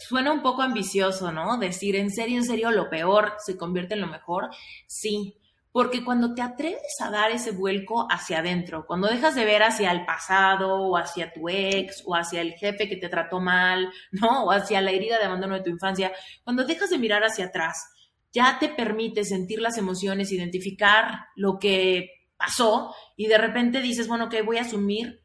suena un poco ambicioso, ¿no? Decir, en serio, en serio, lo peor se convierte en lo mejor. Sí, porque cuando te atreves a dar ese vuelco hacia adentro, cuando dejas de ver hacia el pasado o hacia tu ex o hacia el jefe que te trató mal, ¿no? O hacia la herida de abandono de tu infancia, cuando dejas de mirar hacia atrás, ya te permite sentir las emociones, identificar lo que pasó y de repente dices, bueno, que voy a asumir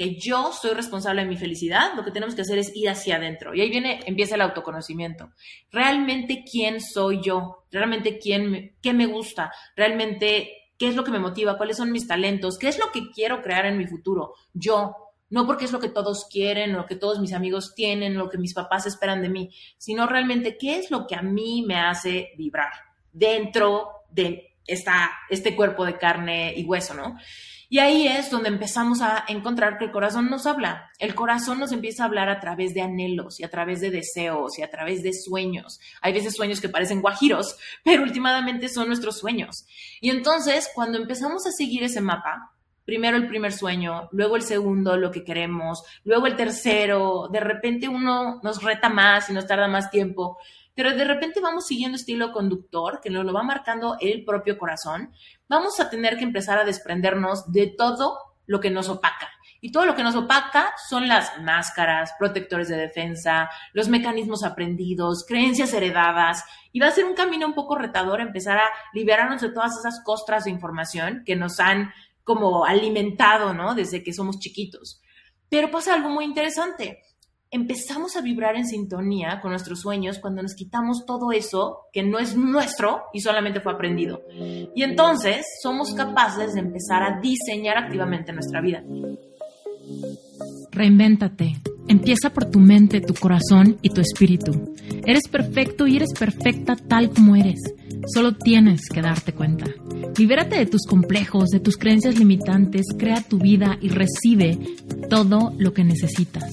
que yo soy responsable de mi felicidad, lo que tenemos que hacer es ir hacia adentro. Y ahí viene, empieza el autoconocimiento. Realmente quién soy yo, realmente quién, qué me gusta, realmente qué es lo que me motiva, cuáles son mis talentos, qué es lo que quiero crear en mi futuro. Yo, no porque es lo que todos quieren, lo que todos mis amigos tienen, lo que mis papás esperan de mí, sino realmente qué es lo que a mí me hace vibrar dentro de esta, este cuerpo de carne y hueso, ¿no? Y ahí es donde empezamos a encontrar que el corazón nos habla. El corazón nos empieza a hablar a través de anhelos y a través de deseos y a través de sueños. Hay veces sueños que parecen guajiros, pero últimamente son nuestros sueños. Y entonces, cuando empezamos a seguir ese mapa, primero el primer sueño, luego el segundo, lo que queremos, luego el tercero, de repente uno nos reta más y nos tarda más tiempo, pero de repente vamos siguiendo estilo conductor, que nos lo va marcando el propio corazón, vamos a tener que empezar a desprendernos de todo lo que nos opaca. Y todo lo que nos opaca son las máscaras, protectores de defensa, los mecanismos aprendidos, creencias heredadas. Y va a ser un camino un poco retador empezar a liberarnos de todas esas costras de información que nos han como alimentado, ¿no? Desde que somos chiquitos. Pero pasa algo muy interesante empezamos a vibrar en sintonía con nuestros sueños cuando nos quitamos todo eso que no es nuestro y solamente fue aprendido. Y entonces somos capaces de empezar a diseñar activamente nuestra vida. Reinvéntate. Empieza por tu mente, tu corazón y tu espíritu. Eres perfecto y eres perfecta tal como eres. Solo tienes que darte cuenta. Libérate de tus complejos, de tus creencias limitantes, crea tu vida y recibe todo lo que necesitas.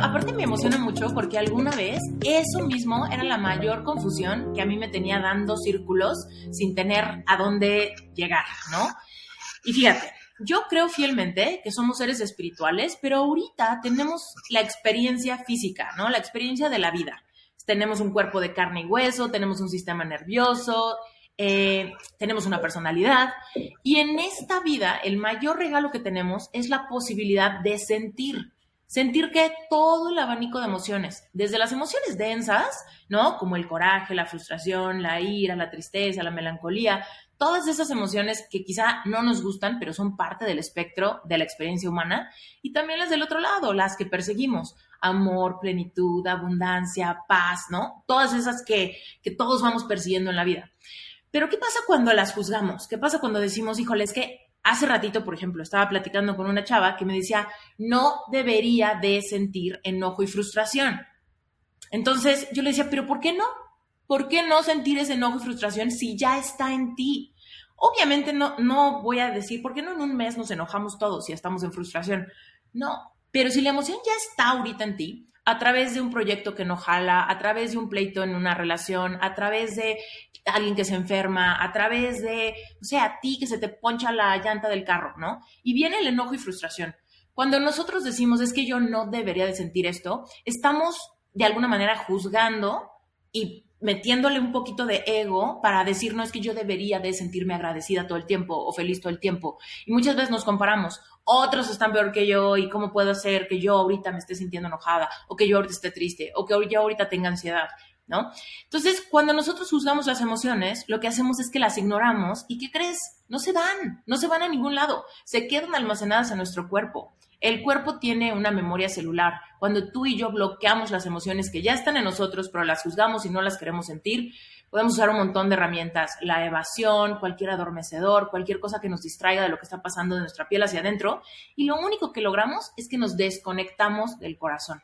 aparte me emociona mucho porque alguna vez eso mismo era la mayor confusión que a mí me tenía dando círculos sin tener a dónde llegar, ¿no? Y fíjate, yo creo fielmente que somos seres espirituales, pero ahorita tenemos la experiencia física, ¿no? La experiencia de la vida. Tenemos un cuerpo de carne y hueso, tenemos un sistema nervioso, eh, tenemos una personalidad y en esta vida el mayor regalo que tenemos es la posibilidad de sentir. Sentir que todo el abanico de emociones, desde las emociones densas, ¿no? Como el coraje, la frustración, la ira, la tristeza, la melancolía, todas esas emociones que quizá no nos gustan, pero son parte del espectro de la experiencia humana, y también las del otro lado, las que perseguimos, amor, plenitud, abundancia, paz, ¿no? Todas esas que, que todos vamos persiguiendo en la vida. Pero ¿qué pasa cuando las juzgamos? ¿Qué pasa cuando decimos, híjole, es que hace ratito, por ejemplo, estaba platicando con una chava que me decía, no debería de sentir enojo y frustración. Entonces yo le decía, pero ¿por qué no? ¿Por qué no sentir ese enojo y frustración si ya está en ti? Obviamente no, no voy a decir, ¿por qué no en un mes nos enojamos todos si estamos en frustración? No, pero si la emoción ya está ahorita en ti, a través de un proyecto que no jala, a través de un pleito en una relación, a través de alguien que se enferma, a través de, o sea, a ti que se te poncha la llanta del carro, ¿no? Y viene el enojo y frustración. Cuando nosotros decimos es que yo no debería de sentir esto, estamos de alguna manera juzgando y metiéndole un poquito de ego para decir, no es que yo debería de sentirme agradecida todo el tiempo o feliz todo el tiempo. Y muchas veces nos comparamos, otros están peor que yo y cómo puedo hacer que yo ahorita me esté sintiendo enojada o que yo ahorita esté triste o que yo ahorita tenga ansiedad, ¿no? Entonces, cuando nosotros juzgamos las emociones, lo que hacemos es que las ignoramos y ¿qué crees? No se van, no se van a ningún lado, se quedan almacenadas en nuestro cuerpo. El cuerpo tiene una memoria celular. Cuando tú y yo bloqueamos las emociones que ya están en nosotros, pero las juzgamos y no las queremos sentir, podemos usar un montón de herramientas. La evasión, cualquier adormecedor, cualquier cosa que nos distraiga de lo que está pasando de nuestra piel hacia adentro. Y lo único que logramos es que nos desconectamos del corazón.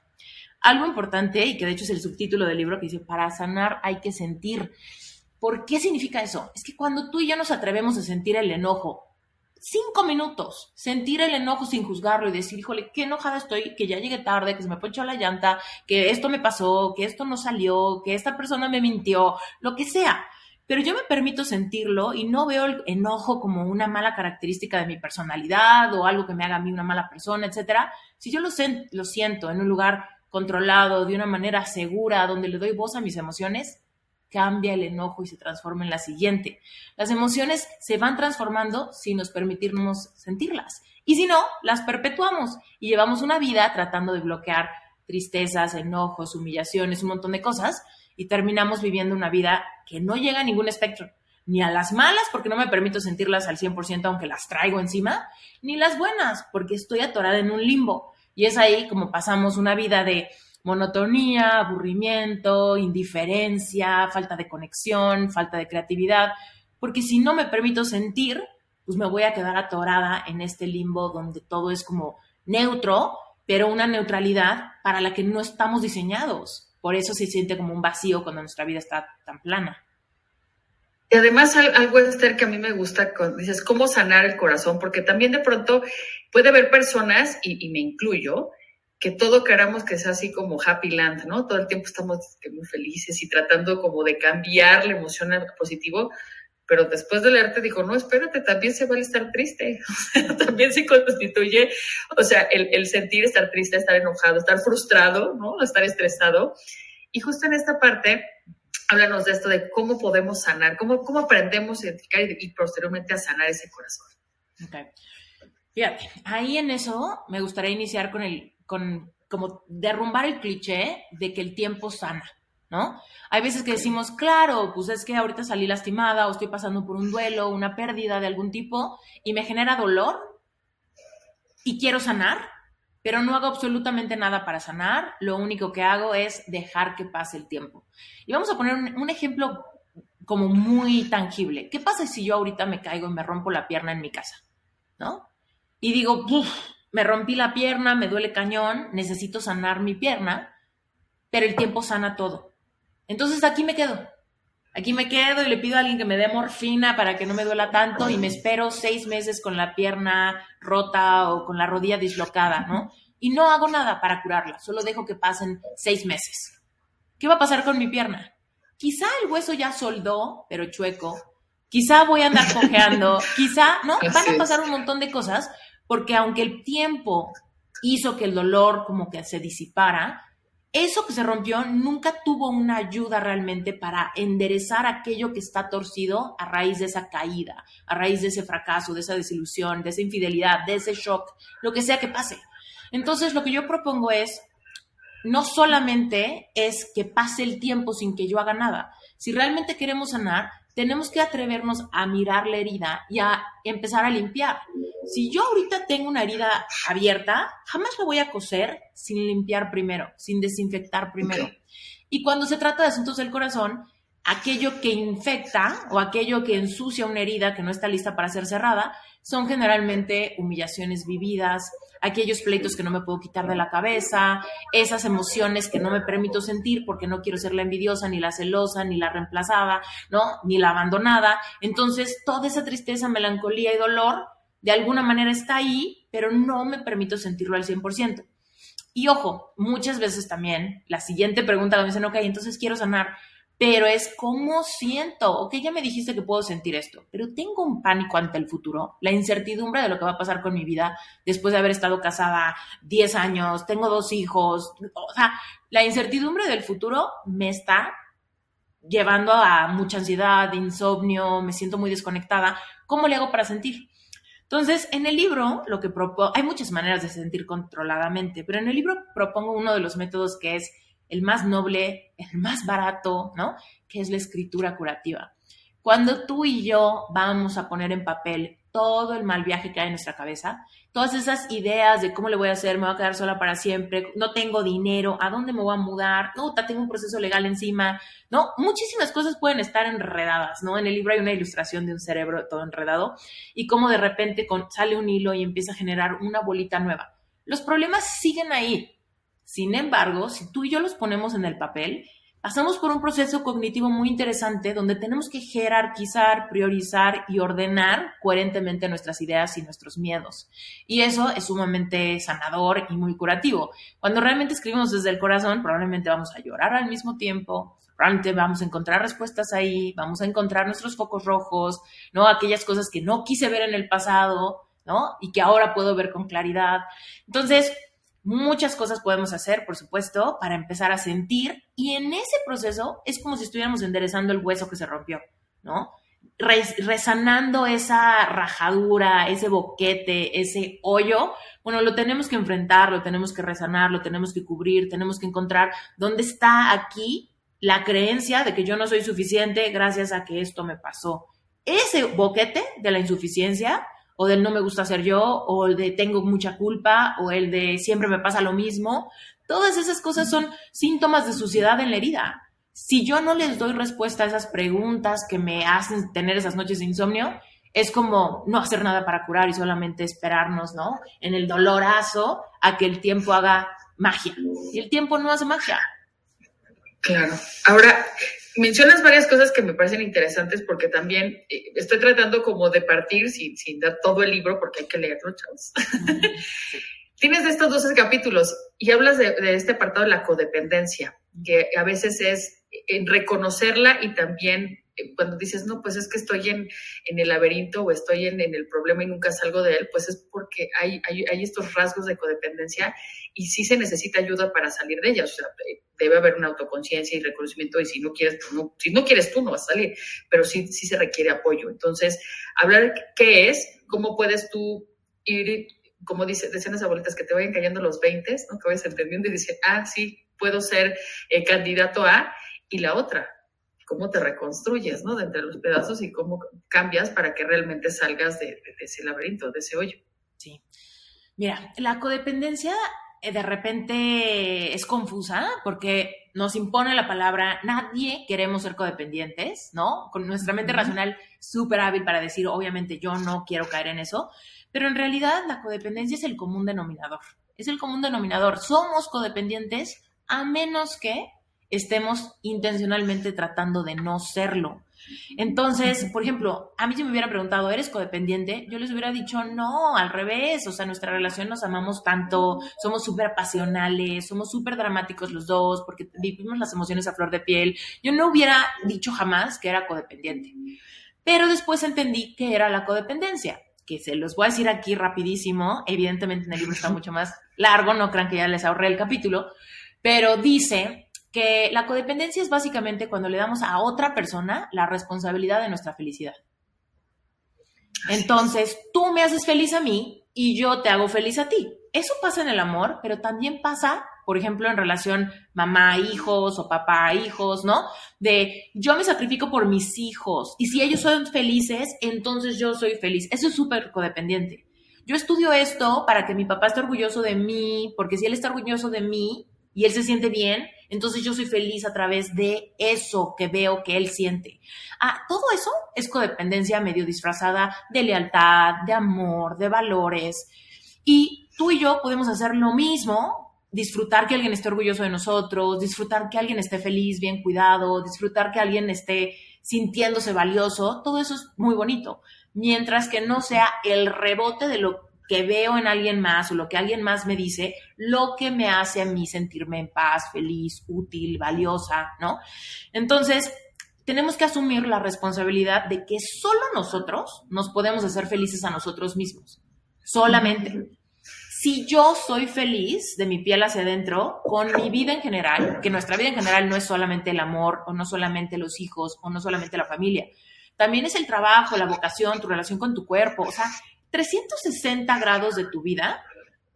algo importante y que de hecho es el subtítulo del libro que dice, para sanar hay que sentir. ¿Por qué significa eso? Es que cuando tú y yo nos atrevemos a sentir el enojo, cinco minutos, sentir el enojo sin juzgarlo y decir, híjole, qué enojada estoy, que ya llegué tarde, que se me ponchó la llanta, que esto me pasó, que esto no salió, que esta persona me mintió, lo que sea. Pero yo me permito sentirlo y no veo el enojo como una mala característica de mi personalidad o algo que me haga a mí una mala persona, etcétera. Si yo lo, lo siento en un lugar controlado, de una manera segura, donde le doy voz a mis emociones, cambia el enojo y se transforma en la siguiente. Las emociones se van transformando si nos permitimos sentirlas. Y si no, las perpetuamos y llevamos una vida tratando de bloquear tristezas, enojos, humillaciones, un montón de cosas y terminamos viviendo una vida que no llega a ningún espectro, ni a las malas porque no me permito sentirlas al 100% aunque las traigo encima, ni las buenas porque estoy atorada en un limbo. Y es ahí como pasamos una vida de monotonía, aburrimiento, indiferencia, falta de conexión, falta de creatividad, porque si no me permito sentir, pues me voy a quedar atorada en este limbo donde todo es como neutro, pero una neutralidad para la que no estamos diseñados. Por eso se siente como un vacío cuando nuestra vida está tan plana. Y además algo, Esther, que a mí me gusta, dices, cómo sanar el corazón, porque también de pronto puede haber personas, y, y me incluyo, que todo queramos que sea así como happy land, ¿no? Todo el tiempo estamos muy felices y tratando como de cambiar la emoción a positivo, pero después de leerte dijo, no, espérate, también se vale estar triste, también se constituye, o sea, el, sentir estar triste, estar enojado, estar frustrado, ¿no? Estar estresado. Y justo en esta parte, háblanos de esto, de cómo podemos sanar, cómo, cómo aprendemos a identificar y, posteriormente a sanar ese corazón. Okay. Fíjate, ahí en eso me gustaría iniciar con el con como derrumbar el cliché de que el tiempo sana, ¿no? Hay veces que decimos, claro, pues es que ahorita salí lastimada o estoy pasando por un duelo, una pérdida de algún tipo y me genera dolor y quiero sanar, pero no hago absolutamente nada para sanar, lo único que hago es dejar que pase el tiempo. Y vamos a poner un, ejemplo como muy tangible. ¿Qué pasa si yo ahorita me caigo y me rompo la pierna en mi casa? ¿No? Y digo, me rompí la pierna, me duele cañón, necesito sanar mi pierna, pero el tiempo sana todo. Entonces aquí me quedo. Aquí me quedo y le pido a alguien que me dé morfina para que no me duela tanto y me espero seis meses con la pierna rota o con la rodilla dislocada, ¿no? Y no hago nada para curarla, solo dejo que pasen seis meses. ¿Qué va a pasar con mi pierna? Quizá el hueso ya soldó, pero chueco. Quizá voy a andar cojeando. Quizá, ¿no? Van a pasar un montón de cosas, porque aunque el tiempo hizo que el dolor como que se disipara, eso que se rompió nunca tuvo una ayuda realmente para enderezar aquello que está torcido a raíz de esa caída, a raíz de ese fracaso, de esa desilusión, de esa infidelidad, de ese shock, lo que sea que pase. Entonces, lo que yo propongo es, no solamente es que pase el tiempo sin que yo haga nada. Si realmente queremos sanar, tenemos que atrevernos a mirar la herida y a empezar a limpiar. Si yo ahorita tengo una herida abierta, jamás la voy a coser sin limpiar primero, sin desinfectar primero. Y cuando se trata de asuntos del corazón, aquello que infecta o aquello que ensucia una herida que no está lista para ser cerrada, son generalmente humillaciones vividas, aquellos pleitos que no me puedo quitar de la cabeza, esas emociones que no me permito sentir porque no quiero ser la envidiosa, ni la celosa, ni la reemplazada, ¿no? Ni la abandonada. Entonces, toda esa tristeza, melancolía y dolor, de alguna manera está ahí, pero no me permito sentirlo al 100%. Y ojo, muchas veces también, la siguiente pregunta me dicen, ok, entonces quiero sanar, pero es cómo siento. Ok, ya me dijiste que puedo sentir esto, pero tengo un pánico ante el futuro, la incertidumbre de lo que va a pasar con mi vida después de haber estado casada 10 años, tengo dos hijos. O sea, la incertidumbre del futuro me está llevando a mucha ansiedad, insomnio, me siento muy desconectada. ¿Cómo le hago para sentir? Entonces, en el libro, lo que propongo, hay muchas maneras de sentir controladamente, pero en el libro propongo uno de los métodos que es el más noble, el más barato, ¿no? Que es la escritura curativa. Cuando tú y yo vamos a poner en papel todo el mal viaje que hay en nuestra cabeza, todas esas ideas de cómo le voy a hacer, me voy a quedar sola para siempre, no tengo dinero, ¿a dónde me voy a mudar? No, tengo un proceso legal encima, ¿no? Muchísimas cosas pueden estar enredadas, ¿no? En el libro hay una ilustración de un cerebro todo enredado y cómo de repente sale un hilo y empieza a generar una bolita nueva. Los problemas siguen ahí, Sin embargo, si tú y yo los ponemos en el papel, pasamos por un proceso cognitivo muy interesante donde tenemos que jerarquizar, priorizar y ordenar coherentemente nuestras ideas y nuestros miedos. Y eso es sumamente sanador y muy curativo. Cuando realmente escribimos desde el corazón, probablemente vamos a llorar al mismo tiempo, probablemente vamos a encontrar respuestas ahí, vamos a encontrar nuestros focos rojos, ¿no? Aquellas cosas que no quise ver en el pasado, ¿no? Y que ahora puedo ver con claridad. Entonces, Muchas cosas podemos hacer, por supuesto, para empezar a sentir y en ese proceso es como si estuviéramos enderezando el hueso que se rompió, ¿no? resanando esa rajadura, ese boquete, ese hoyo, bueno, lo tenemos que enfrentar, lo tenemos que resanar, lo tenemos que cubrir, tenemos que encontrar dónde está aquí la creencia de que yo no soy suficiente gracias a que esto me pasó. Ese boquete de la insuficiencia o del no me gusta ser yo, o el de tengo mucha culpa, o el de siempre me pasa lo mismo. Todas esas cosas son síntomas de suciedad en la herida. Si yo no les doy respuesta a esas preguntas que me hacen tener esas noches de insomnio, es como no hacer nada para curar y solamente esperarnos, ¿no? En el dolorazo a que el tiempo haga magia. Y el tiempo no hace magia. Claro. Ahora, mencionas varias cosas que me parecen interesantes porque también eh, estoy tratando como de partir sin, sin, dar todo el libro porque hay que leerlo, chavos. Tienes estos 12 capítulos y hablas de, de, este apartado de la codependencia, que a veces es en reconocerla y también eh, cuando dices, no, pues es que estoy en, en el laberinto o estoy en, en, el problema y nunca salgo de él, pues es porque hay, hay, hay, estos rasgos de codependencia y sí se necesita ayuda para salir de ellas. O sea, eh, debe haber una autoconciencia y reconocimiento y si no quieres, tú no, si no quieres tú no vas a salir, pero sí, sí se requiere apoyo. Entonces, hablar qué es, cómo puedes tú ir, como dice, decían las abuelitas, que te vayan cayendo los 20, ¿no? que vayas entendiendo y decir, ah, sí, puedo ser eh, candidato a, y la otra, cómo te reconstruyes, ¿no? De entre los pedazos y cómo cambias para que realmente salgas de, de, de ese laberinto, de ese hoyo. Sí. Mira, la codependencia eh, de repente es confusa porque nos impone la palabra, nadie queremos ser codependientes, ¿no? Con nuestra mente racional súper hábil para decir, obviamente yo no quiero caer en eso, pero en realidad la codependencia es el común denominador, es el común denominador. Somos codependientes a menos que estemos intencionalmente tratando de no serlo. Entonces, por ejemplo, a mí si me hubieran preguntado, ¿eres codependiente? Yo les hubiera dicho, no, al revés, o sea, nuestra relación nos amamos tanto, somos súper pasionales, somos súper dramáticos los dos, porque vivimos las emociones a flor de piel. Yo no hubiera dicho jamás que era codependiente. Pero después entendí que era la codependencia, que se los voy a decir aquí rapidísimo, evidentemente en el libro está mucho más largo, no crean que ya les ahorré el capítulo, pero dice que la codependencia es básicamente cuando le damos a otra persona la responsabilidad de nuestra felicidad. Entonces, tú me haces feliz a mí y yo te hago feliz a ti. Eso pasa en el amor, pero también pasa, por ejemplo, en relación mamá-hijos o papá-hijos, ¿no? De yo me sacrifico por mis hijos y si ellos son felices, entonces yo soy feliz. Eso es súper codependiente. Yo estudio esto para que mi papá esté orgulloso de mí, porque si él está orgulloso de mí y él se siente bien, entonces yo soy feliz a través de eso que veo que él siente. Ah, todo eso es codependencia medio disfrazada de lealtad, de amor, de valores. Y tú y yo podemos hacer lo mismo, disfrutar que alguien esté orgulloso de nosotros, disfrutar que alguien esté feliz, bien cuidado, disfrutar que alguien esté sintiéndose valioso, todo eso es muy bonito. Mientras que no sea el rebote de lo que veo en alguien más o lo que alguien más me dice, lo que me hace a mí sentirme en paz, feliz, útil, valiosa, ¿no? Entonces, tenemos que asumir la responsabilidad de que solo nosotros nos podemos hacer felices a nosotros mismos. Solamente. Si yo soy feliz de mi piel hacia adentro, con mi vida en general, que nuestra vida en general no es solamente el amor, o no solamente los hijos, o no solamente la familia, también es el trabajo, la vocación, tu relación con tu cuerpo. O sea, 360 grados de tu vida,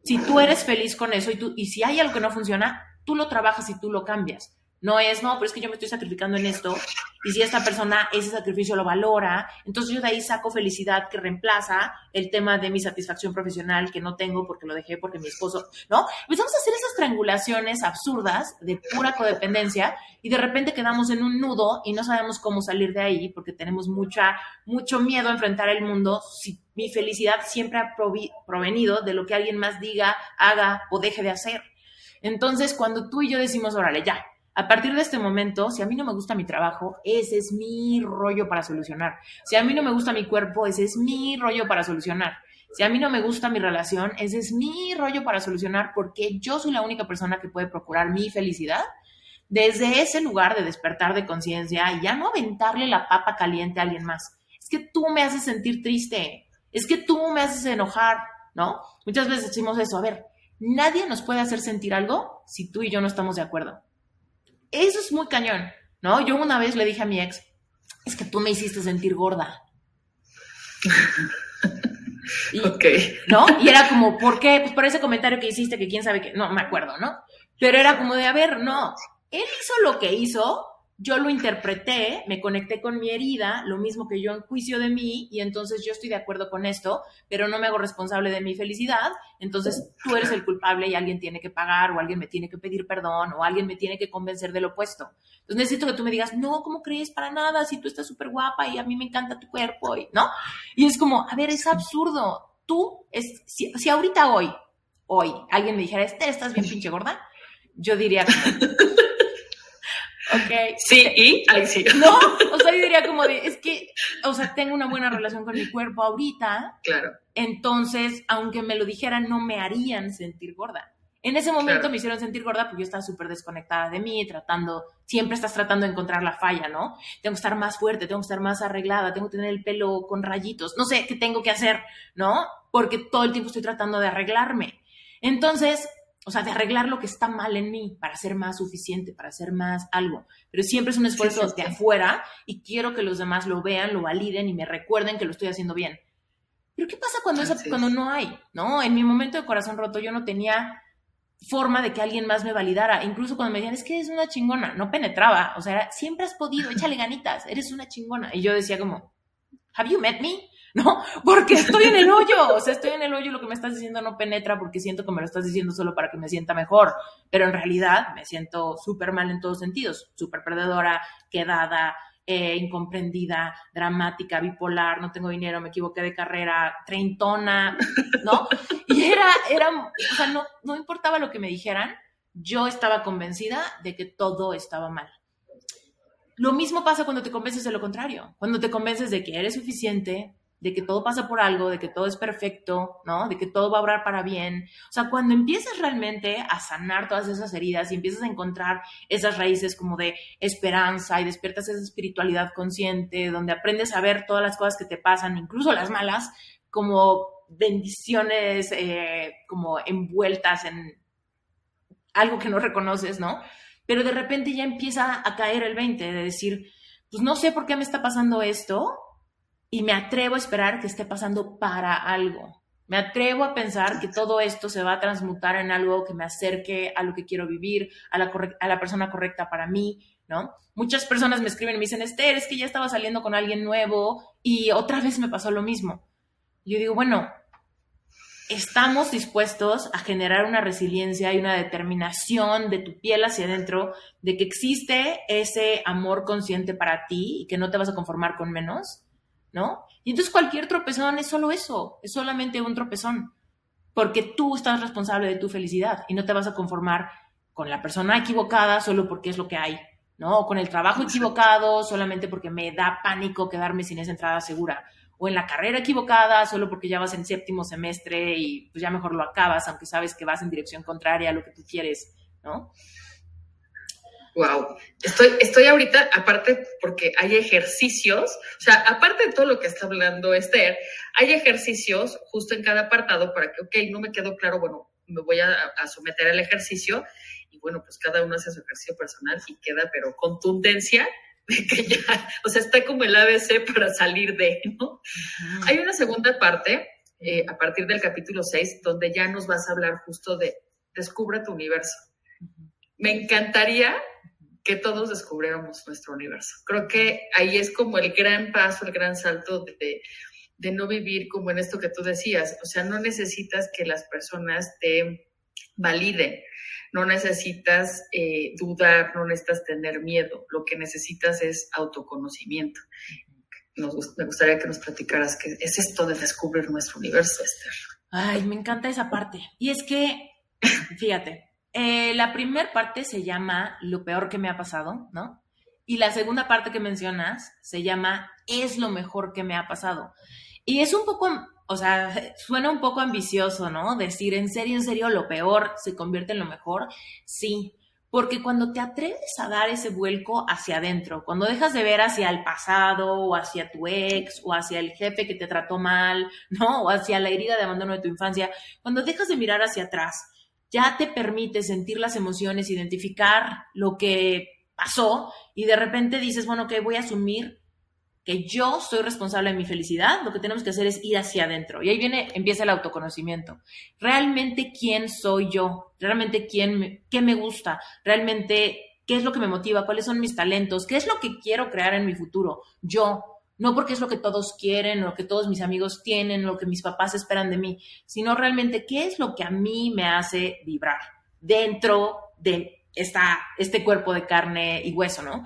si tú eres feliz con eso y, tú, y si hay algo que no funciona, tú lo trabajas y tú lo cambias. No es, no, pero es que yo me estoy sacrificando en esto y si esta persona ese sacrificio lo valora, entonces yo de ahí saco felicidad que reemplaza el tema de mi satisfacción profesional que no tengo porque lo dejé porque mi esposo, ¿no? Empezamos a hacer esas triangulaciones absurdas de pura codependencia y de repente quedamos en un nudo y no sabemos cómo salir de ahí porque tenemos mucha, mucho miedo a enfrentar el mundo si mi felicidad siempre ha provenido de lo que alguien más diga, haga o deje de hacer. Entonces, cuando tú y yo decimos, órale, ya, a partir de este momento, si a mí no me gusta mi trabajo, ese es mi rollo para solucionar. Si a mí no me gusta mi cuerpo, ese es mi rollo para solucionar. Si a mí no me gusta mi relación, ese es mi rollo para solucionar porque yo soy la única persona que puede procurar mi felicidad. Desde ese lugar de despertar de conciencia y ya no aventarle la papa caliente a alguien más. Es que tú me haces sentir triste, es que tú me haces enojar, ¿no? Muchas veces decimos eso, a ver, nadie nos puede hacer sentir algo si tú y yo no estamos de acuerdo. Eso es muy cañón, ¿no? Yo una vez le dije a mi ex, es que tú me hiciste sentir gorda. Y, ok. ¿No? Y era como, ¿por qué? Pues por ese comentario que hiciste, que quién sabe qué, no me acuerdo, ¿no? Pero era como de, a ver, no, él hizo lo que hizo, yo lo interpreté, me conecté con mi herida, lo mismo que yo en juicio de mí, y entonces yo estoy de acuerdo con esto, pero no me hago responsable de mi felicidad, entonces tú eres el culpable y alguien tiene que pagar, o alguien me tiene que pedir perdón, o alguien me tiene que convencer del opuesto. Entonces necesito que tú me digas, no, ¿cómo crees? Para nada, si tú estás súper guapa y a mí me encanta tu cuerpo, y, ¿no? Y es como, a ver, es absurdo. Tú, es, si, ahorita hoy, hoy, alguien me dijera, Esther, ¿estás bien pinche gorda? Yo diría, Ok. Sí, y ahí sí. No, o sea, yo diría como de, es que, o sea, tengo una buena relación con mi cuerpo ahorita. Claro. Entonces, aunque me lo dijeran, no me harían sentir gorda. En ese momento me hicieron sentir gorda porque yo estaba súper desconectada de mí, tratando, siempre estás tratando de encontrar la falla, ¿no? Tengo que estar más fuerte, tengo que estar más arreglada, tengo que tener el pelo con rayitos, no sé qué tengo que hacer, ¿no? Porque todo el tiempo estoy tratando de arreglarme. Entonces, o sea, de arreglar lo que está mal en mí para ser más suficiente, para ser más algo. Pero siempre es un esfuerzo de afuera y quiero que los demás lo vean, lo validen y me recuerden que lo estoy haciendo bien. Pero ¿qué pasa cuando, cuando no hay? ¿No? En mi momento de corazón roto yo no tenía forma de que alguien más me validara. Incluso cuando me decían, es que eres una chingona, no penetraba. O sea, siempre has podido, échale ganitas, eres una chingona. Y yo decía como, ¿have you met me? ¿No? Porque estoy en el hoyo, o sea, estoy en el hoyo lo que me estás diciendo no penetra porque siento que me lo estás diciendo solo para que me sienta mejor, pero en realidad me siento súper mal en todos sentidos, súper perdedora, quedada, eh, incomprendida, dramática, bipolar, no tengo dinero, me equivoqué de carrera, treintona, ¿no? Y era, era, o sea, no, no importaba lo que me dijeran, yo estaba convencida de que todo estaba mal. Lo mismo pasa cuando te convences de lo contrario, cuando te convences de que eres suficiente, de que todo pasa por algo, de que todo es perfecto, ¿no? De que todo va a obrar para bien. O sea, cuando empiezas realmente a sanar todas esas heridas y empiezas a encontrar esas raíces como de esperanza y despiertas esa espiritualidad consciente, donde aprendes a ver todas las cosas que te pasan, incluso las malas, como bendiciones, eh, como envueltas en algo que no reconoces, ¿no? Pero de repente ya empieza a caer el 20 de decir, pues no sé por qué me está pasando esto, y me atrevo a esperar que esté pasando para algo. Me atrevo a pensar que todo esto se va a transmutar en algo que me acerque a lo que quiero vivir, a la, persona correcta para mí, ¿no? Muchas personas me escriben y me dicen, Esther, es que ya estaba saliendo con alguien nuevo y otra vez me pasó lo mismo. yo digo, bueno, estamos dispuestos a generar una resiliencia y una determinación de tu piel hacia adentro, de que existe ese amor consciente para ti y que no te vas a conformar con menos. ¿No? Y entonces cualquier tropezón es solo eso, es solamente un tropezón, porque tú estás responsable de tu felicidad y no te vas a conformar con la persona equivocada solo porque es lo que hay, ¿no? O con el trabajo equivocado solamente porque me da pánico quedarme sin esa entrada segura, o en la carrera equivocada solo porque ya vas en séptimo semestre y pues ya mejor lo acabas, aunque sabes que vas en dirección contraria a lo que tú quieres, ¿no? Wow, estoy, estoy ahorita, aparte porque hay ejercicios, o sea, aparte de todo lo que está hablando Esther, hay ejercicios justo en cada apartado para que, ok, no me quedó claro, bueno, me voy a, someter al ejercicio y bueno, pues cada uno hace su ejercicio personal y queda, pero contundencia de que ya, o sea, está como el ABC para salir de, ¿no? Hay una segunda parte, eh, a partir del capítulo 6, donde ya nos vas a hablar justo de descubre tu universo. Me encantaría que todos descubriéramos nuestro universo. Creo que ahí es como el gran paso, el gran salto de, de no vivir como en esto que tú decías. O sea, no necesitas que las personas te validen, no necesitas eh, dudar, no necesitas tener miedo. Lo que necesitas es autoconocimiento. Nos, me gustaría que nos platicaras qué es esto de descubrir nuestro universo, Esther. Ay, me encanta esa parte. Y es que, fíjate, eh, la primera parte se llama Lo peor que me ha pasado, ¿no? Y la segunda parte que mencionas se llama Es lo mejor que me ha pasado. Y es un poco, o sea, suena un poco ambicioso, ¿no? Decir, en serio, en serio, lo peor se convierte en lo mejor. Sí, porque cuando te atreves a dar ese vuelco hacia adentro, cuando dejas de ver hacia el pasado o hacia tu ex o hacia el jefe que te trató mal, ¿no? O hacia la herida de abandono de tu infancia, cuando dejas de mirar hacia atrás ya te permite sentir las emociones, identificar lo que pasó y de repente dices, bueno, que voy a asumir que yo soy responsable de mi felicidad, lo que tenemos que hacer es ir hacia adentro. Y ahí viene, empieza el autoconocimiento. Realmente quién soy yo, realmente quién, qué me gusta, realmente qué es lo que me motiva, cuáles son mis talentos, qué es lo que quiero crear en mi futuro. Yo, no porque es lo que todos quieren, lo que todos mis amigos tienen, lo que mis papás esperan de mí, sino realmente qué es lo que a mí me hace vibrar dentro de esta, este cuerpo de carne y hueso, ¿no?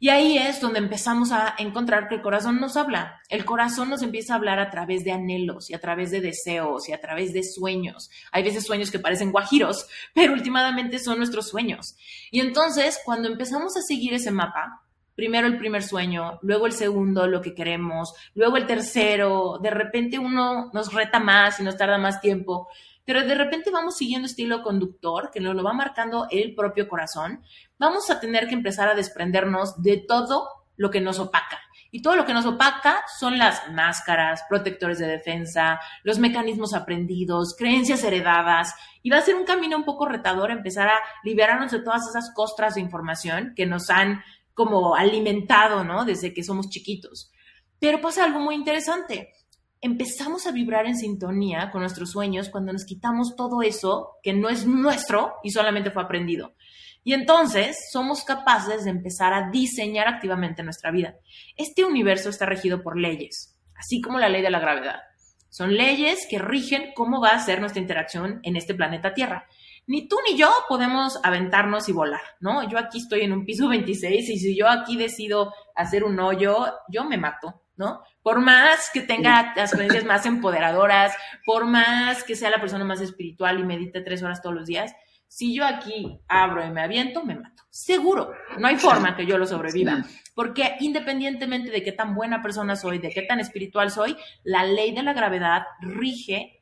Y ahí es donde empezamos a encontrar que el corazón nos habla. El corazón nos empieza a hablar a través de anhelos y a través de deseos y a través de sueños. Hay veces sueños que parecen guajiros, pero últimamente son nuestros sueños. Y entonces, cuando empezamos a seguir ese mapa, primero el primer sueño, luego el segundo, lo que queremos, luego el tercero, de repente uno nos reta más y nos tarda más tiempo, pero de repente vamos siguiendo estilo conductor, que nos lo va marcando el propio corazón, vamos a tener que empezar a desprendernos de todo lo que nos opaca. Y todo lo que nos opaca son las máscaras, protectores de defensa, los mecanismos aprendidos, creencias heredadas. Y va a ser un camino un poco retador empezar a liberarnos de todas esas costras de información que nos han como alimentado, ¿no? Desde que somos chiquitos. Pero pasa algo muy interesante. Empezamos a vibrar en sintonía con nuestros sueños cuando nos quitamos todo eso que no es nuestro y solamente fue aprendido. Y entonces somos capaces de empezar a diseñar activamente nuestra vida. Este universo está regido por leyes, así como la ley de la gravedad. Son leyes que rigen cómo va a ser nuestra interacción en este planeta Tierra ni tú ni yo podemos aventarnos y volar, ¿no? Yo aquí estoy en un piso 26 y si yo aquí decido hacer un hoyo, yo me mato, ¿no? Por más que tenga las creencias más empoderadoras, por más que sea la persona más espiritual y medite tres horas todos los días, si yo aquí abro y me aviento, me mato. Seguro, no hay forma que yo lo sobreviva, porque independientemente de qué tan buena persona soy, de qué tan espiritual soy, la ley de la gravedad rige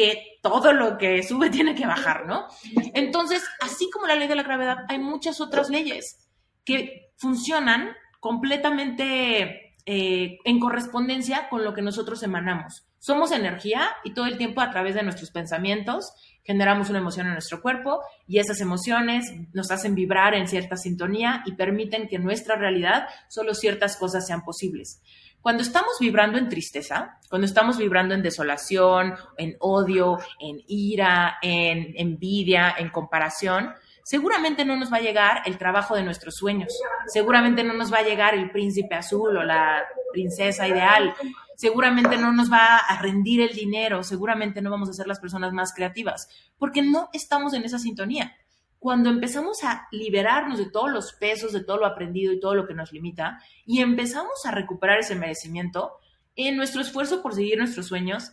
que todo lo que sube tiene que bajar, ¿no? Entonces, así como la ley de la gravedad, hay muchas otras leyes que funcionan completamente eh, en correspondencia con lo que nosotros emanamos. Somos energía y todo el tiempo a través de nuestros pensamientos generamos una emoción en nuestro cuerpo y esas emociones nos hacen vibrar en cierta sintonía y permiten que en nuestra realidad solo ciertas cosas sean posibles. Cuando estamos vibrando en tristeza, cuando estamos vibrando en desolación, en odio, en ira, en envidia, en comparación, seguramente no nos va a llegar el trabajo de nuestros sueños, seguramente no nos va a llegar el príncipe azul o la princesa ideal, seguramente no nos va a rendir el dinero, seguramente no vamos a ser las personas más creativas, porque no estamos en esa sintonía cuando empezamos a liberarnos de todos los pesos, de todo lo aprendido y todo lo que nos limita, y empezamos a recuperar ese merecimiento, en nuestro esfuerzo por seguir nuestros sueños,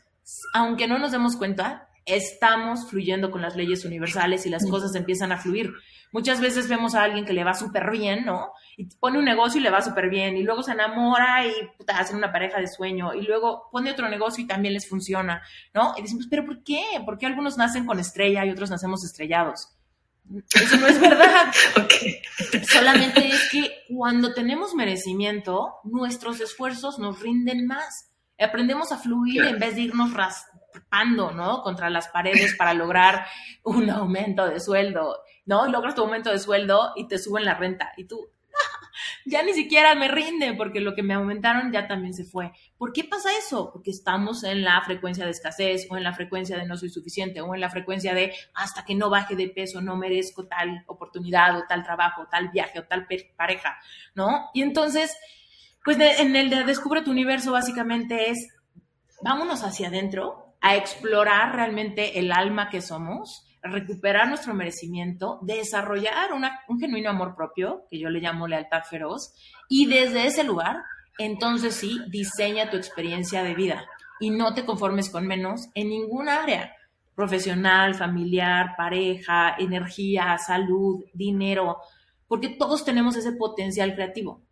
aunque no nos demos cuenta, estamos fluyendo con las leyes universales y las cosas empiezan a fluir. Muchas veces vemos a alguien que le va súper bien, ¿no? Y pone un negocio y le va súper bien, y luego se enamora y puta, hacen una pareja de sueño, y luego pone otro negocio y también les funciona, ¿no? Y decimos, ¿pero por qué? ¿Por qué algunos nacen con estrella y otros nacemos estrellados? Eso no es verdad. Solamente es que cuando tenemos merecimiento, nuestros esfuerzos nos rinden más. Aprendemos a fluir en vez de irnos raspando, ¿no? Contra las paredes para lograr un aumento de sueldo, ¿no? Logras tu aumento de sueldo y te suben la renta. Y tú, ya ni siquiera me rinde porque lo que me aumentaron ya también se fue. ¿Por qué pasa eso? Porque estamos en la frecuencia de escasez o en la frecuencia de no soy suficiente o en la frecuencia de hasta que no baje de peso no merezco tal oportunidad o tal trabajo, o tal viaje o tal pareja, ¿no? Y entonces, pues en el de Descubre tu universo básicamente es vámonos hacia adentro a explorar realmente el alma que somos recuperar nuestro merecimiento, desarrollar un genuino amor propio, que yo le llamo lealtad feroz, y desde ese lugar, entonces sí, diseña tu experiencia de vida y no te conformes con menos en ninguna área. profesional, familiar, pareja, energía, salud, dinero, porque todos tenemos ese potencial creativo.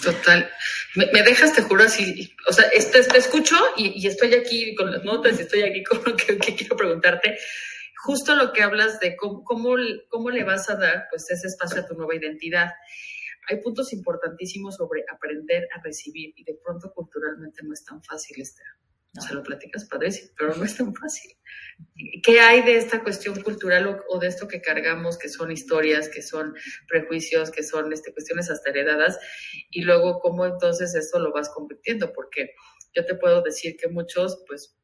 Total. Me, dejas, te juro, así, o sea, este, te escucho y, estoy aquí con las notas y estoy aquí con lo que, quiero preguntarte. Justo lo que hablas de cómo, cómo, cómo, le vas a dar pues ese espacio a tu nueva identidad. Hay puntos importantísimos sobre aprender a recibir y de pronto culturalmente no es tan fácil, este o sea, lo platicas padrísimo, pero no es tan fácil. ¿Qué hay de esta cuestión cultural o, de esto que cargamos, que son historias, que son prejuicios, que son este, cuestiones hasta heredadas? Y luego, ¿cómo entonces esto lo vas convirtiendo? Porque yo te puedo decir que muchos, pues,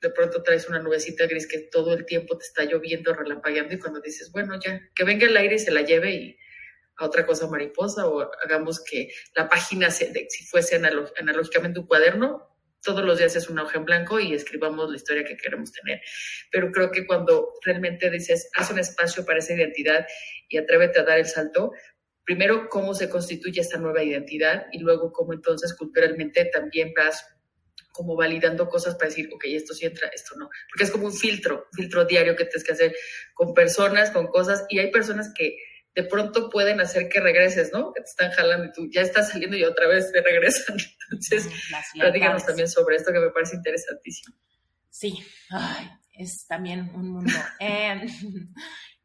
de pronto traes una nubecita gris que todo el tiempo te está lloviendo, relampagueando, y cuando dices, bueno, ya, que venga el aire y se la lleve y a otra cosa mariposa, o hagamos que la página, se, si fuese analógicamente un cuaderno, todos los días es una hoja en blanco y escribamos la historia que queremos tener. Pero creo que cuando realmente dices, haz un espacio para esa identidad y atrévete a dar el salto, primero cómo se constituye esta nueva identidad y luego cómo entonces culturalmente también vas como validando cosas para decir, ok, esto sí entra, esto no. Porque es como un filtro, filtro diario que tienes que hacer con personas, con cosas, y hay personas que de pronto pueden hacer que regreses, ¿no? Que te están jalando y tú ya estás saliendo y otra vez te regresan. Entonces, díganos también sobre esto que me parece interesantísimo. Sí, es también un mundo. Eh,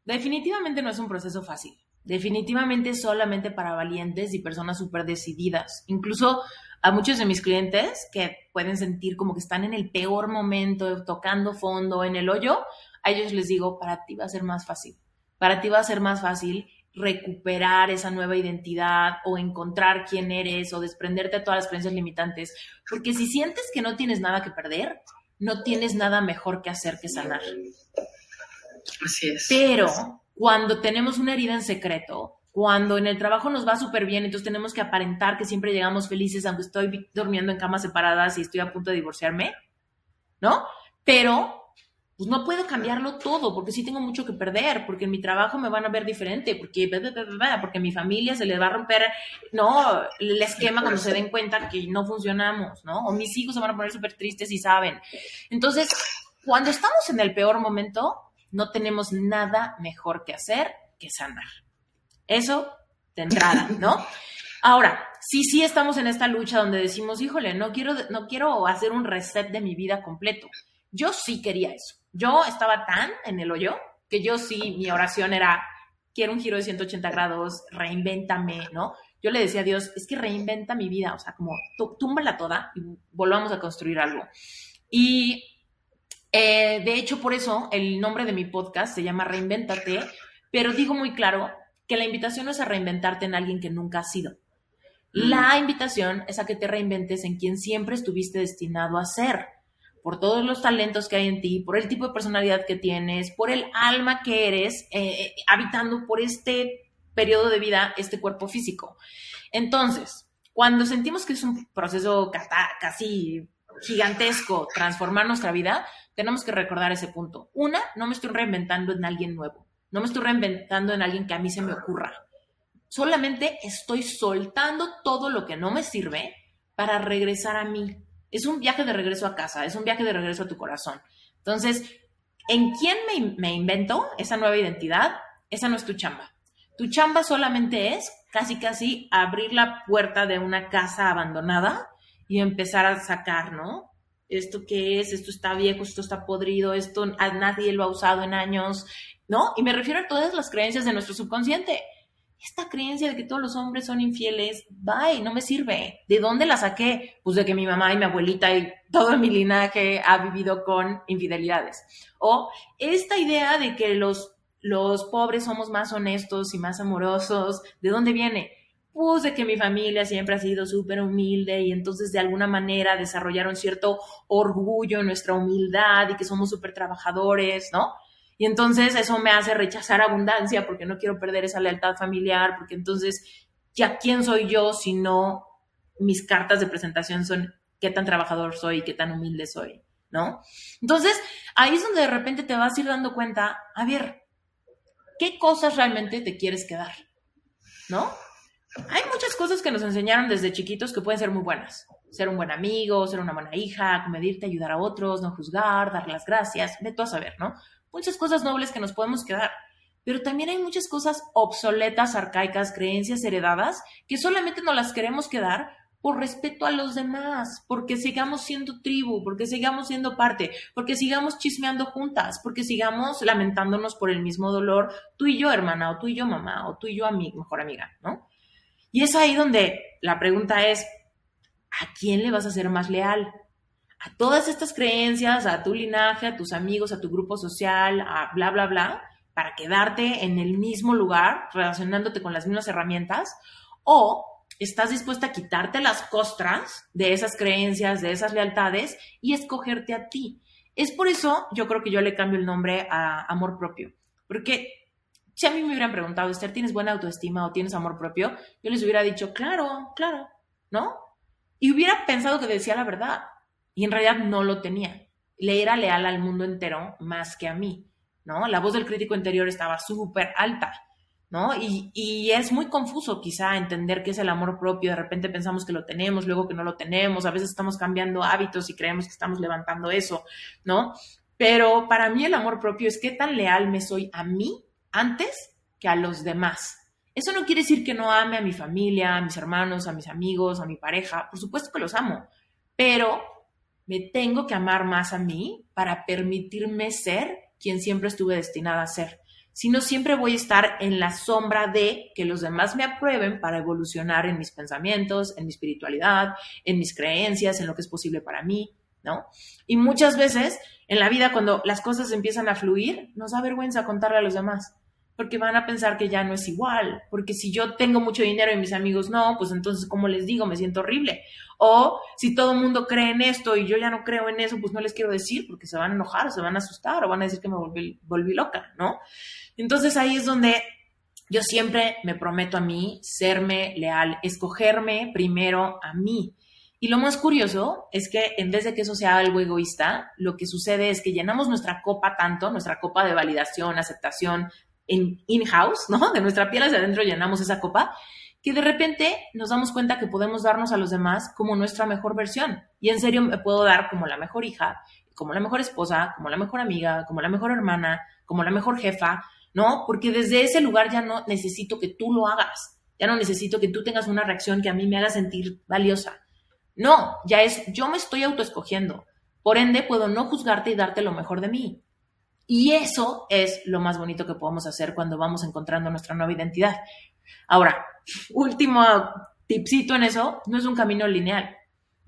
definitivamente no es un proceso fácil. Definitivamente solamente para valientes y personas súper decididas. Incluso a muchos de mis clientes que pueden sentir como que están en el peor momento, tocando fondo, en el hoyo, a ellos les digo, para ti va a ser más fácil. Para ti va a ser más fácil recuperar esa nueva identidad o encontrar quién eres o desprenderte de todas las creencias limitantes. Porque si sientes que no tienes nada que perder, no tienes nada mejor que hacer que sanar. Así es. Pero cuando tenemos una herida en secreto, cuando en el trabajo nos va súper bien, entonces tenemos que aparentar que siempre llegamos felices, aunque estoy durmiendo en camas separadas y estoy a punto de divorciarme, ¿no? Pero pues no puedo cambiarlo todo porque sí tengo mucho que perder, porque en mi trabajo me van a ver diferente, porque, porque mi familia se le va a romper, no, el esquema cuando se den cuenta que no funcionamos, ¿no? O mis hijos se van a poner súper tristes y saben. Entonces, cuando estamos en el peor momento, no tenemos nada mejor que hacer que sanar. Eso de entrada, ¿no? Ahora, sí, sí estamos en esta lucha donde decimos, híjole, no quiero, no quiero hacer un reset de mi vida completo. Yo sí quería eso. Yo estaba tan en el hoyo que yo sí, mi oración era, quiero un giro de 180 grados, reinvéntame, ¿no? Yo le decía a Dios, es que reinventa mi vida, o sea, como túmbala toda y volvamos a construir algo. Y eh, de hecho, por eso el nombre de mi podcast se llama Reinvéntate, pero digo muy claro que la invitación no es a reinventarte en alguien que nunca has sido. La invitación es a que te reinventes en quien siempre estuviste destinado a ser por todos los talentos que hay en ti, por el tipo de personalidad que tienes, por el alma que eres, eh, eh, habitando por este periodo de vida, este cuerpo físico. Entonces, cuando sentimos que es un proceso casi gigantesco transformar nuestra vida, tenemos que recordar ese punto. Una, no me estoy reinventando en alguien nuevo, no me estoy reinventando en alguien que a mí se me ocurra. Solamente estoy soltando todo lo que no me sirve para regresar a mí, es un viaje de regreso a casa, es un viaje de regreso a tu corazón. Entonces, ¿en quién me, invento esa nueva identidad? Esa no es tu chamba. Tu chamba solamente es casi casi abrir la puerta de una casa abandonada y empezar a sacar, ¿no? ¿Esto qué es? Esto está viejo, esto está podrido, esto nadie lo ha usado en años, ¿no? Y me refiero a todas las creencias de nuestro subconsciente esta creencia de que todos los hombres son infieles, bye, no me sirve. ¿De dónde la saqué? Pues de que mi mamá y mi abuelita y todo mi linaje ha vivido con infidelidades. O esta idea de que los, los pobres somos más honestos y más amorosos, ¿de dónde viene? Pues de que mi familia siempre ha sido súper humilde y entonces de alguna manera desarrollaron cierto orgullo en nuestra humildad y que somos súper trabajadores, ¿no? Y entonces eso me hace rechazar abundancia porque no quiero perder esa lealtad familiar, porque entonces, ¿ya quién soy yo si no mis cartas de presentación son qué tan trabajador soy, qué tan humilde soy, ¿no? Entonces, ahí es donde de repente te vas a ir dando cuenta, a ver, ¿qué cosas realmente te quieres quedar? ¿No? Hay muchas cosas que nos enseñaron desde chiquitos que pueden ser muy buenas. Ser un buen amigo, ser una buena hija, comedirte, ayudar a otros, no juzgar, dar las gracias, ve tú a saber, ¿no? Muchas cosas nobles que nos podemos quedar. Pero también hay muchas cosas obsoletas, arcaicas, creencias heredadas que solamente nos las queremos quedar por respeto a los demás, porque sigamos siendo tribu, porque sigamos siendo parte, porque sigamos chismeando juntas, porque sigamos lamentándonos por el mismo dolor, tú y yo, hermana, o tú y yo, mamá, o tú y yo, mejor amiga, ¿no? Y es ahí donde la pregunta es, ¿a quién le vas a ser más leal? ¿A todas estas creencias, a tu linaje, a tus amigos, a tu grupo social, a bla, bla, bla, para quedarte en el mismo lugar, relacionándote con las mismas herramientas? ¿O estás dispuesta a quitarte las costras de esas creencias, de esas lealtades y escogerte a ti. Es por eso yo creo que yo le cambio el nombre a amor propio, porque si a mí me hubieran preguntado, Esther, ¿tienes buena autoestima o tienes amor propio? Yo les hubiera dicho, claro, claro, ¿no? Y hubiera pensado que decía la verdad y en realidad no lo tenía. Le era leal al mundo entero más que a mí, ¿no? La voz del crítico interior estaba súper alta ¿no? Y, es muy confuso quizá entender qué es el amor propio, de repente pensamos que lo tenemos, luego que no lo tenemos, a veces estamos cambiando hábitos y creemos que estamos levantando eso, ¿no? Pero para mí el amor propio es qué tan leal me soy a mí antes que a los demás. Eso no quiere decir que no ame a mi familia, a mis hermanos, a mis amigos, a mi pareja, por supuesto que los amo, pero me tengo que amar más a mí para permitirme ser quien siempre estuve destinada a ser sino siempre voy a estar en la sombra de que los demás me aprueben para evolucionar en mis pensamientos, en mi espiritualidad, en mis creencias, en lo que es posible para mí, ¿no? Y muchas veces en la vida cuando las cosas empiezan a fluir, nos da vergüenza contarle a los demás, porque van a pensar que ya no es igual, porque si yo tengo mucho dinero y mis amigos no, pues entonces, ¿cómo les digo? Me siento horrible. O si todo el mundo cree en esto y yo ya no creo en eso, pues no les quiero decir porque se van a enojar, se van a asustar o van a decir que me volví, volví loca, ¿no? Entonces ahí es donde yo siempre me prometo a mí serme leal, escogerme primero a mí. Y lo más curioso es que en vez de que eso sea algo egoísta, lo que sucede es que llenamos nuestra copa tanto, nuestra copa de validación, aceptación en in-house, ¿no? De nuestra piel hacia adentro llenamos esa copa, que de repente nos damos cuenta que podemos darnos a los demás como nuestra mejor versión. Y en serio me puedo dar como la mejor hija, como la mejor esposa, como la mejor amiga, como la mejor hermana, como la mejor jefa, ¿no? Porque desde ese lugar ya no necesito que tú lo hagas, ya no necesito que tú tengas una reacción que a mí me haga sentir valiosa. No, ya es, yo me estoy autoescogiendo. Por ende, puedo no juzgarte y darte lo mejor de mí. Y eso es lo más bonito que podemos hacer cuando vamos encontrando nuestra nueva identidad. Ahora, último tipcito en eso, no es un camino lineal.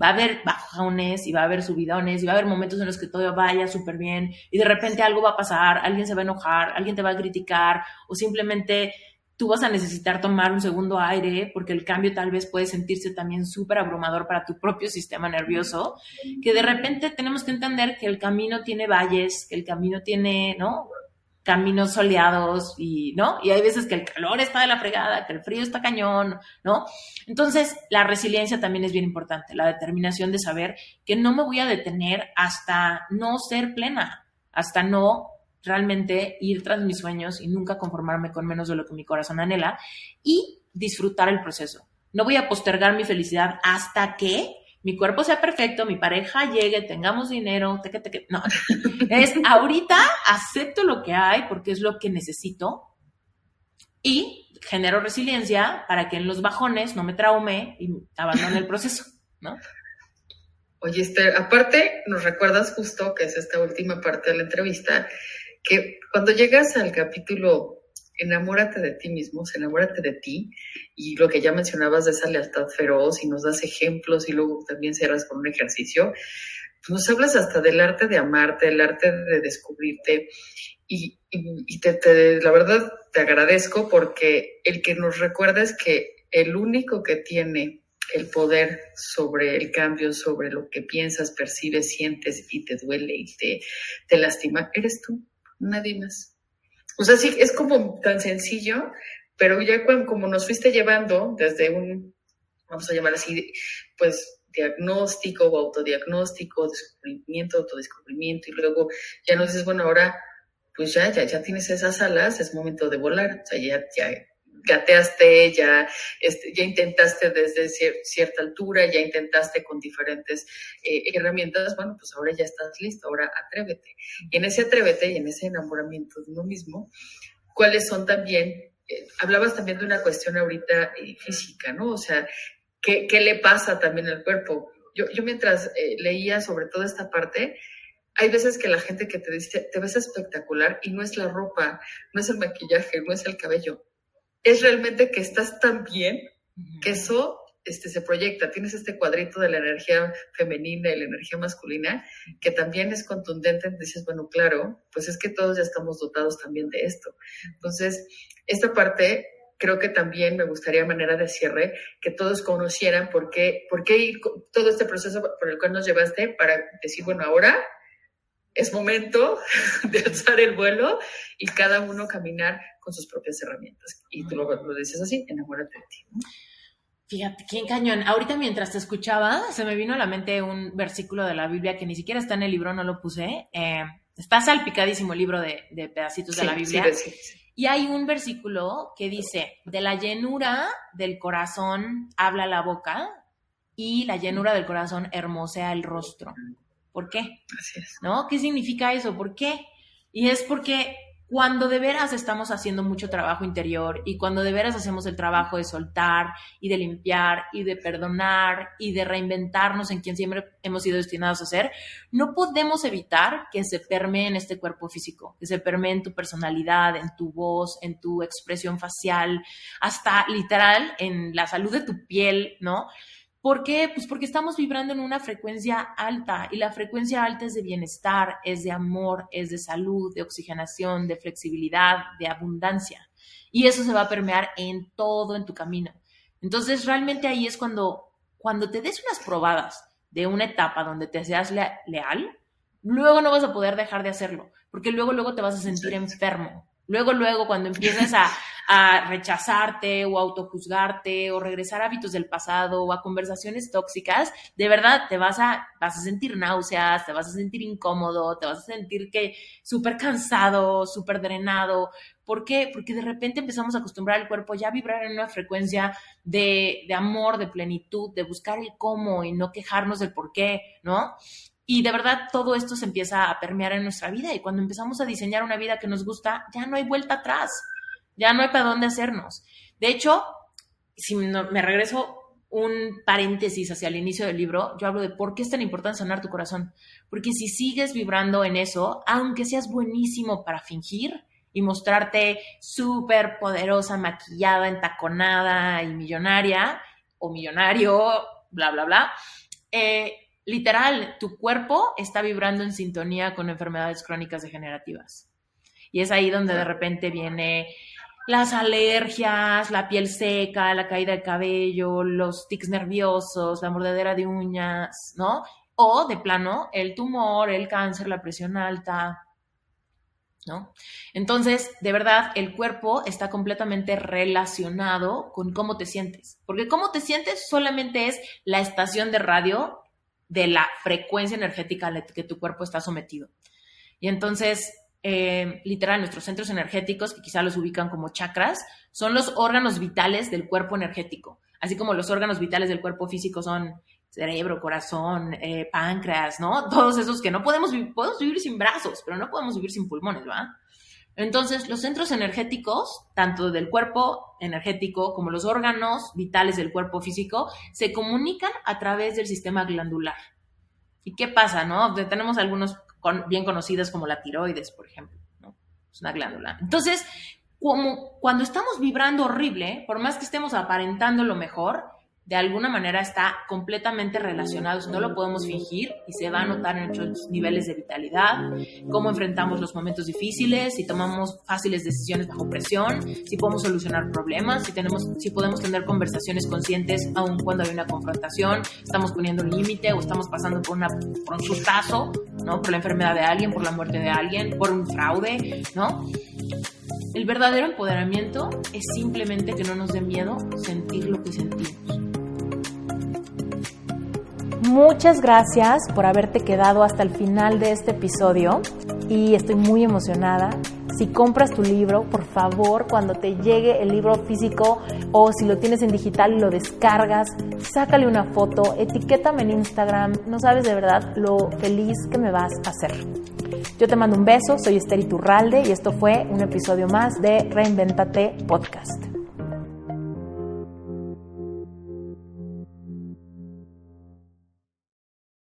Va a haber bajones y va a haber subidones y va a haber momentos en los que todo vaya súper bien y de repente algo va a pasar, alguien se va a enojar, alguien te va a criticar o simplemente tú vas a necesitar tomar un segundo aire porque el cambio tal vez puede sentirse también súper abrumador para tu propio sistema nervioso, que de repente tenemos que entender que el camino tiene valles, que el camino tiene, ¿no? caminos soleados y, ¿no? Y hay veces que el calor está de la fregada, que el frío está cañón, ¿no? Entonces, la resiliencia también es bien importante, la determinación de saber que no me voy a detener hasta no ser plena, hasta no realmente ir tras mis sueños y nunca conformarme con menos de lo que mi corazón anhela y disfrutar el proceso. No voy a postergar mi felicidad hasta que mi cuerpo sea perfecto, mi pareja llegue, tengamos dinero, teque, teque. No, es ahorita acepto lo que hay porque es lo que necesito y genero resiliencia para que en los bajones no me traume y abandone el proceso, ¿no? Oye, Esther, aparte nos recuerdas justo, que es esta última parte de la entrevista, que cuando llegas al capítulo enamórate de ti mismo, enamórate de ti, y lo que ya mencionabas de esa lealtad feroz, y nos das ejemplos, y luego también cierras con un ejercicio, pues nos hablas hasta del arte de amarte, del arte de descubrirte, y, te, la verdad te agradezco porque el que nos recuerda es que el único que tiene el poder sobre el cambio, sobre lo que piensas, percibes, sientes y te duele y te, te lastima, eres tú, nadie más. O sea, sí, es como tan sencillo, pero ya como nos fuiste llevando desde un, vamos a llamar así, pues diagnóstico o autodiagnóstico, descubrimiento, autodescubrimiento, y luego ya nos dices, bueno, ahora pues ya, ya, ya tienes esas alas, es momento de volar, o sea, ya, ya gateaste, ya, este, ya intentaste desde cierta altura, ya intentaste con diferentes eh, herramientas, bueno, pues ahora ya estás listo, ahora atrévete. Y en ese atrévete y en ese enamoramiento de uno mismo, ¿cuáles son también, eh, hablabas también de una cuestión ahorita eh, física, ¿no? O sea, ¿qué, ¿qué, le pasa también al cuerpo? Yo, yo mientras leía sobre toda esta parte, hay veces que la gente que te dice, te ves espectacular y no es la ropa, no es el maquillaje, no es el cabello, es realmente que estás tan bien que eso este, se proyecta. Tienes este cuadrito de la energía femenina y la energía masculina que también es contundente. Dices, bueno, claro, pues es que todos ya estamos dotados también de esto. Entonces, esta parte creo que también me gustaría, manera de cierre, que todos conocieran por qué, por qué todo este proceso por el cual nos llevaste para decir, bueno, ahora es momento de alzar el vuelo y cada uno caminar con sus propias herramientas. Y tú lo, lo dices así, enamórate de ti. Fíjate, qué cañón. Ahorita mientras te escuchaba, se me vino a la mente un versículo de la Biblia que ni siquiera está en el libro, no lo puse. Eh, está salpicadísimo el libro de, pedacitos de la Biblia. Sí, sí, y hay un versículo que dice, de la llenura del corazón habla la boca y la llenura del corazón hermosea el rostro. ¿Por qué? Así es. ¿No? ¿Qué significa eso? ¿Por qué? Y es porque cuando de veras estamos haciendo mucho trabajo interior y cuando de veras hacemos el trabajo de soltar y de limpiar y de perdonar y de reinventarnos en quien siempre hemos sido destinados a ser, no podemos evitar que se permee en este cuerpo físico, que se permee en tu personalidad, en tu voz, en tu expresión facial, hasta literal en la salud de tu piel, ¿no? ¿Por qué? Pues porque estamos vibrando en una frecuencia alta y la frecuencia alta es de bienestar, es de amor, es de salud, de oxigenación, de flexibilidad, de abundancia. Y eso se va a permear en todo en tu camino. Entonces, realmente ahí es cuando, cuando te des unas probadas de una etapa donde te seas leal, luego no vas a poder dejar de hacerlo, porque luego, luego te vas a sentir enfermo. Luego, luego, cuando empieces a, a rechazarte o autojuzgarte o regresar a hábitos del pasado o a conversaciones tóxicas, de verdad te vas a, vas a sentir náuseas, te vas a sentir incómodo, te vas a sentir que súper cansado, súper drenado. ¿Por qué? Porque de repente empezamos a acostumbrar al cuerpo ya a vibrar en una frecuencia de, de amor, de plenitud, de buscar el cómo y no quejarnos del por qué, ¿no? Y de verdad todo esto se empieza a permear en nuestra vida y cuando empezamos a diseñar una vida que nos gusta, ya no hay vuelta atrás ya no hay para dónde hacernos. De hecho, si me regreso un paréntesis hacia el inicio del libro, yo hablo de por qué es tan importante sanar tu corazón. Porque si sigues vibrando en eso, aunque seas buenísimo para fingir y mostrarte súper poderosa, maquillada, entaconada y millonaria, o millonario, bla, bla, bla, eh, literal, tu cuerpo está vibrando en sintonía con enfermedades crónicas degenerativas. Y es ahí donde de repente viene las alergias, la piel seca, la caída del cabello, los tics nerviosos, la mordedera de uñas, ¿no? O de plano, el tumor, el cáncer, la presión alta, ¿no? Entonces, de verdad, el cuerpo está completamente relacionado con cómo te sientes, porque cómo te sientes solamente es la estación de radio de la frecuencia energética a la que tu cuerpo está sometido. Y entonces, eh, literal, nuestros centros energéticos, que quizá los ubican como chakras, son los órganos vitales del cuerpo energético, así como los órganos vitales del cuerpo físico son cerebro, corazón, eh, páncreas, ¿no? Todos esos que no podemos vivir, podemos vivir sin brazos, pero no podemos vivir sin pulmones, ¿verdad? Entonces, los centros energéticos, tanto del cuerpo energético como los órganos vitales del cuerpo físico, se comunican a través del sistema glandular. ¿Y qué pasa, no? Tenemos algunos bien conocidas como la tiroides, por ejemplo, ¿no? Es una glándula. Entonces, como cuando estamos vibrando horrible, por más que estemos aparentando lo mejor, de alguna manera está completamente relacionado, no lo podemos fingir y se va a notar en nuestros niveles de vitalidad, cómo enfrentamos los momentos difíciles, si tomamos fáciles decisiones bajo presión, si podemos solucionar problemas, si, tenemos, si podemos tener conversaciones conscientes aun cuando hay una confrontación, estamos poniendo un límite o estamos pasando por, una, por un sustazo, ¿no? por la enfermedad de alguien, por la muerte de alguien, por un fraude, ¿no? El verdadero empoderamiento es simplemente que no nos dé miedo sentir lo que sentimos. Muchas gracias por haberte quedado hasta el final de este episodio y estoy muy emocionada si compras tu libro, por favor, cuando te llegue el libro físico o si lo tienes en digital y lo descargas, sácale una foto, etiquétame en Instagram, no sabes de verdad lo feliz que me vas a hacer. Yo te mando un beso, soy Esther Iturralde y esto fue un episodio más de Reinventate Podcast.